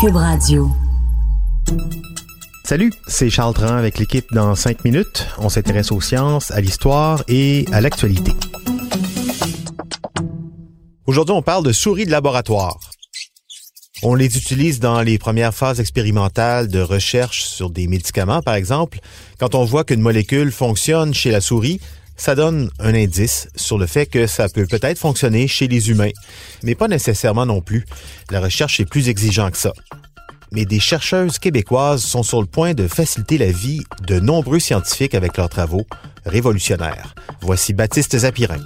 Cube Radio. Salut, c'est Charles Tran avec l'équipe dans 5 minutes. On s'intéresse aux sciences, à l'histoire et à l'actualité. Aujourd'hui, on parle de souris de laboratoire. On les utilise dans les premières phases expérimentales de recherche sur des médicaments, par exemple. Quand on voit qu'une molécule fonctionne chez la souris, ça donne un indice sur le fait que ça peut peut-être fonctionner chez les humains, mais pas nécessairement non plus. La recherche est plus exigeante que ça. Mais des chercheuses québécoises sont sur le point de faciliter la vie de nombreux scientifiques avec leurs travaux révolutionnaires. Voici Baptiste Zapirin.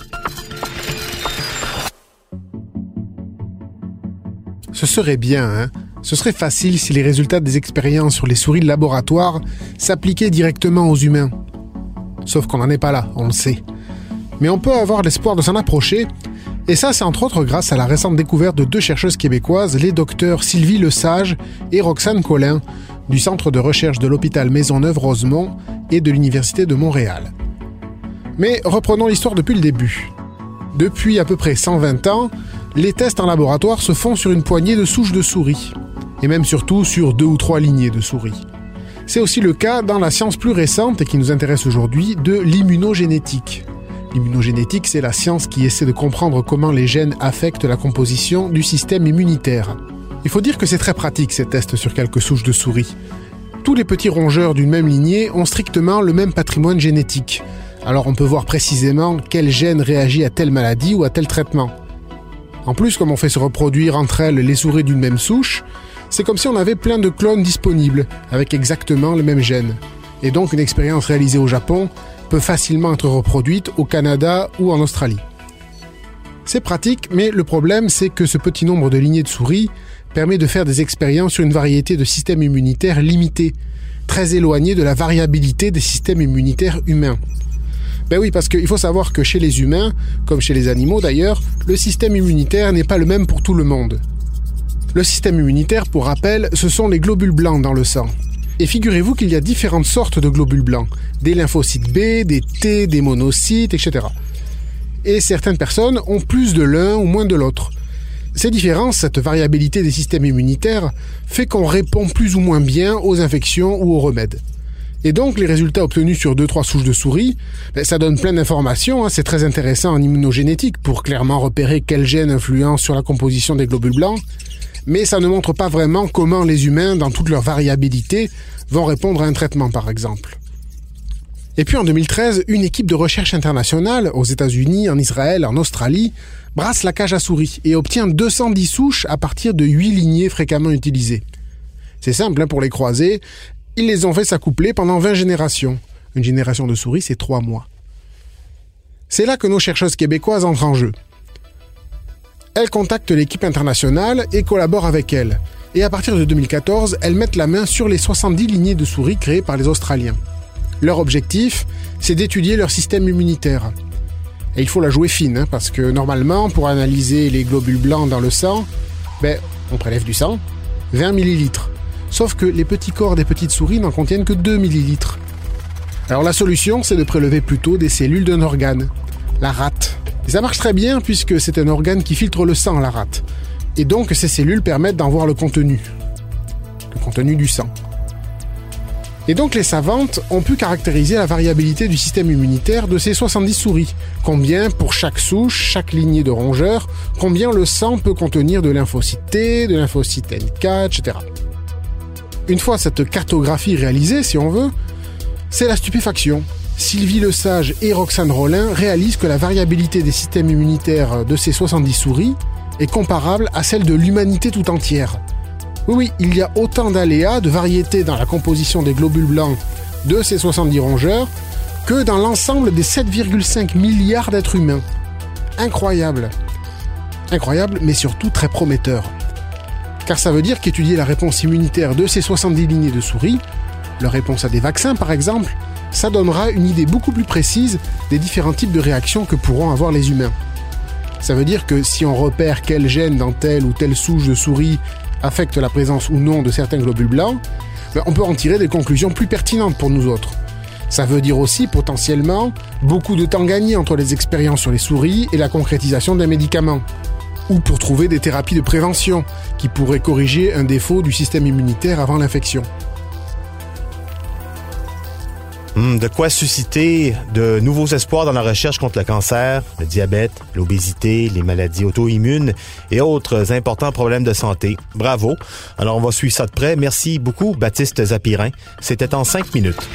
Ce serait bien, hein? Ce serait facile si les résultats des expériences sur les souris de laboratoire s'appliquaient directement aux humains. Sauf qu'on n'en est pas là, on le sait. Mais on peut avoir l'espoir de s'en approcher, et ça c'est entre autres grâce à la récente découverte de deux chercheuses québécoises, les docteurs Sylvie Lesage et Roxane Collin, du Centre de recherche de l'hôpital Maisonneuve-Rosemont et de l'Université de Montréal. Mais reprenons l'histoire depuis le début. Depuis à peu près 120 ans, les tests en laboratoire se font sur une poignée de souches de souris, et même surtout sur deux ou trois lignées de souris. C'est aussi le cas dans la science plus récente et qui nous intéresse aujourd'hui de l'immunogénétique. L'immunogénétique, c'est la science qui essaie de comprendre comment les gènes affectent la composition du système immunitaire. Il faut dire que c'est très pratique ces tests sur quelques souches de souris. Tous les petits rongeurs d'une même lignée ont strictement le même patrimoine génétique. Alors on peut voir précisément quel gène réagit à telle maladie ou à tel traitement. En plus, comme on fait se reproduire entre elles les souris d'une même souche, c'est comme si on avait plein de clones disponibles, avec exactement le même gène. Et donc une expérience réalisée au Japon peut facilement être reproduite au Canada ou en Australie. C'est pratique, mais le problème c'est que ce petit nombre de lignées de souris permet de faire des expériences sur une variété de systèmes immunitaires limités, très éloignés de la variabilité des systèmes immunitaires humains. Ben oui, parce qu'il faut savoir que chez les humains, comme chez les animaux d'ailleurs, le système immunitaire n'est pas le même pour tout le monde. Le système immunitaire, pour rappel, ce sont les globules blancs dans le sang. Et figurez-vous qu'il y a différentes sortes de globules blancs. Des lymphocytes B, des T, des monocytes, etc. Et certaines personnes ont plus de l'un ou moins de l'autre. Ces différences, cette variabilité des systèmes immunitaires, fait qu'on répond plus ou moins bien aux infections ou aux remèdes. Et donc les résultats obtenus sur 2-3 souches de souris, ben, ça donne plein d'informations, hein. c'est très intéressant en immunogénétique pour clairement repérer quel gène influence sur la composition des globules blancs, mais ça ne montre pas vraiment comment les humains, dans toute leur variabilité, vont répondre à un traitement, par exemple. Et puis en 2013, une équipe de recherche internationale, aux États-Unis, en Israël, en Australie, brasse la cage à souris et obtient 210 souches à partir de 8 lignées fréquemment utilisées. C'est simple hein, pour les croiser, ils les ont fait s'accoupler pendant 20 générations. Une génération de souris, c'est 3 mois. C'est là que nos chercheuses québécoises entrent en jeu. Elles contactent l'équipe internationale et collaborent avec elle. Et à partir de 2014, elles mettent la main sur les 70 lignées de souris créées par les Australiens. Leur objectif, c'est d'étudier leur système immunitaire. Et il faut la jouer fine, hein, parce que normalement, pour analyser les globules blancs dans le sang, ben, on prélève du sang, 20 millilitres. Sauf que les petits corps des petites souris n'en contiennent que 2 millilitres. Alors la solution, c'est de prélever plutôt des cellules d'un organe, la rate. Et ça marche très bien puisque c'est un organe qui filtre le sang, la rate. Et donc ces cellules permettent d'en voir le contenu. Le contenu du sang. Et donc les savantes ont pu caractériser la variabilité du système immunitaire de ces 70 souris. Combien pour chaque souche, chaque lignée de rongeurs, combien le sang peut contenir de lymphocytes T, de lymphocytes NK, etc. Une fois cette cartographie réalisée, si on veut, c'est la stupéfaction. Sylvie Lesage et Roxane Rollin réalisent que la variabilité des systèmes immunitaires de ces 70 souris est comparable à celle de l'humanité tout entière. Oui, oui, il y a autant d'aléas, de variétés dans la composition des globules blancs de ces 70 rongeurs que dans l'ensemble des 7,5 milliards d'êtres humains. Incroyable. Incroyable, mais surtout très prometteur. Car ça veut dire qu'étudier la réponse immunitaire de ces 70 lignées de souris, leur réponse à des vaccins par exemple, ça donnera une idée beaucoup plus précise des différents types de réactions que pourront avoir les humains. Ça veut dire que si on repère quel gène dans telle ou telle souche de souris affecte la présence ou non de certains globules blancs, ben, on peut en tirer des conclusions plus pertinentes pour nous autres. Ça veut dire aussi potentiellement beaucoup de temps gagné entre les expériences sur les souris et la concrétisation d'un médicament. ou pour trouver des thérapies de prévention qui pourraient corriger un défaut du système immunitaire avant l'infection. Hmm, de quoi susciter de nouveaux espoirs dans la recherche contre le cancer, le diabète, l'obésité, les maladies auto-immunes et autres importants problèmes de santé. Bravo. Alors on va suivre ça de près. Merci beaucoup, Baptiste Zapirin. C'était en cinq minutes.